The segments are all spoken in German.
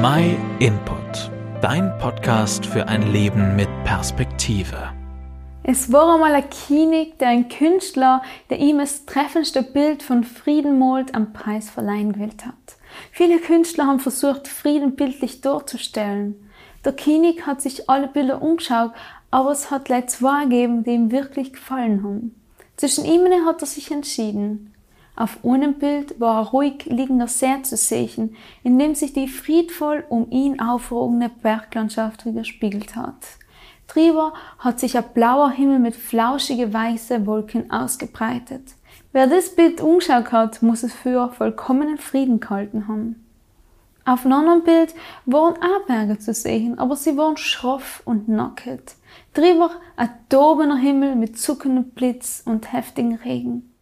My Input, dein Podcast für ein Leben mit Perspektive. Es war einmal ein König, der ein Künstler, der ihm das treffendste Bild von Frieden malt, am Preis verleihen gewählt hat. Viele Künstler haben versucht, Frieden bildlich darzustellen. Der König hat sich alle Bilder umgeschaut, aber es hat leider zwei gegeben, die ihm wirklich gefallen haben. Zwischen ihnen hat er sich entschieden. Auf einem Bild war ein ruhig liegender See zu sehen, in dem sich die friedvoll um ihn aufrogende Berglandschaft widerspiegelt hat. Drüber hat sich ein blauer Himmel mit flauschige weiße Wolken ausgebreitet. Wer das Bild umgeschaut hat, muss es für vollkommenen Frieden gehalten haben. Auf einem anderen Bild waren auch Berge zu sehen, aber sie waren schroff und nackt. Drüber ein tobender Himmel mit zuckendem Blitz und heftigen Regen.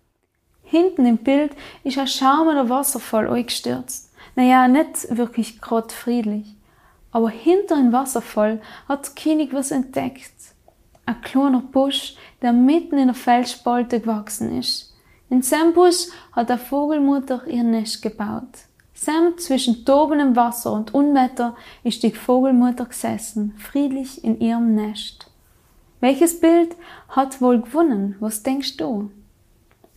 Hinten im Bild ist ein schaumender Wasserfall eingestürzt. Naja, nicht wirklich grad friedlich. Aber hinter dem Wasserfall hat der König was entdeckt. Ein kleiner Busch, der mitten in der Felsspalte gewachsen ist. In seinem Busch hat der Vogelmutter ihr Nest gebaut. Sam zwischen tobendem Wasser und Unwetter ist die Vogelmutter gesessen, friedlich in ihrem Nest. Welches Bild hat wohl gewonnen? Was denkst du?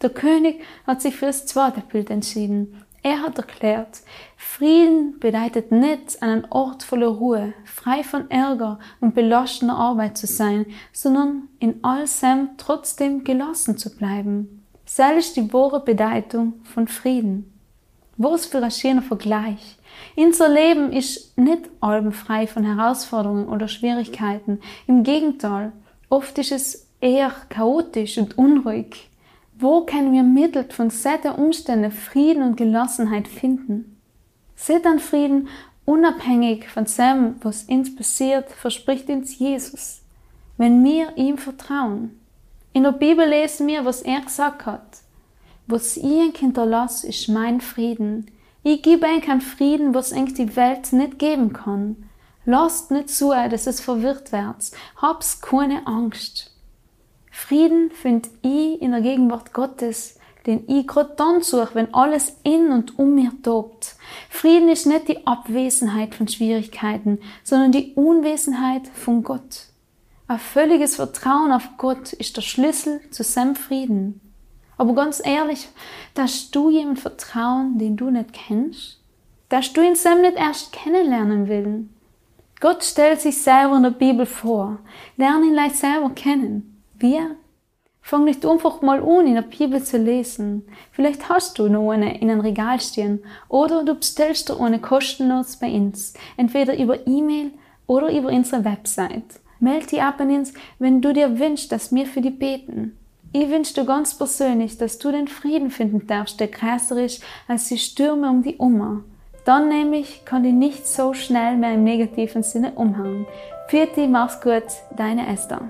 Der König hat sich für das zweite Bild entschieden. Er hat erklärt, Frieden bedeutet nicht, einen Ort voller Ruhe, frei von Ärger und belastener Arbeit zu sein, sondern in allem trotzdem gelassen zu bleiben. Sei ist die wahre Bedeutung von Frieden. Was für ein schöner Vergleich. Unser Leben ist nicht allem frei von Herausforderungen oder Schwierigkeiten. Im Gegenteil, oft ist es eher chaotisch und unruhig. Wo können wir mittels von solchen Umständen Frieden und Gelassenheit finden? An Frieden unabhängig von dem, was uns passiert, verspricht uns Jesus, wenn wir ihm vertrauen. In der Bibel lesen wir, was er gesagt hat. Was ich hinterlasse, ist mein Frieden. Ich gebe euch keinen Frieden, was euch die Welt nicht geben kann. Lasst nicht zu, dass es verwirrt wird. Hab's keine Angst. Frieden finde ich in der Gegenwart Gottes, den ich gerade dann suche, wenn alles in und um mir tobt. Frieden ist nicht die Abwesenheit von Schwierigkeiten, sondern die Unwesenheit von Gott. Ein völliges Vertrauen auf Gott ist der Schlüssel zu seinem Frieden. Aber ganz ehrlich, dass du jemand vertrauen, den du nicht kennst? Dass du ihn Sam nicht erst kennenlernen willst? Gott stellt sich selber in der Bibel vor. Lerne ihn leicht selber kennen. Wir? Fang nicht einfach mal an, in der Bibel zu lesen. Vielleicht hast du noch eine in einem Regal stehen oder du bestellst dir eine kostenlos bei uns, entweder über E-Mail oder über unsere Website. Melde dich ab an uns, wenn du dir wünschst, dass wir für dich beten. Ich wünsche dir ganz persönlich, dass du den Frieden finden darfst, der größer ist als die Stürme um die Oma. Dann nämlich kann die nicht so schnell mehr im negativen Sinne umhauen. Für dich, mach's gut, deine Esther.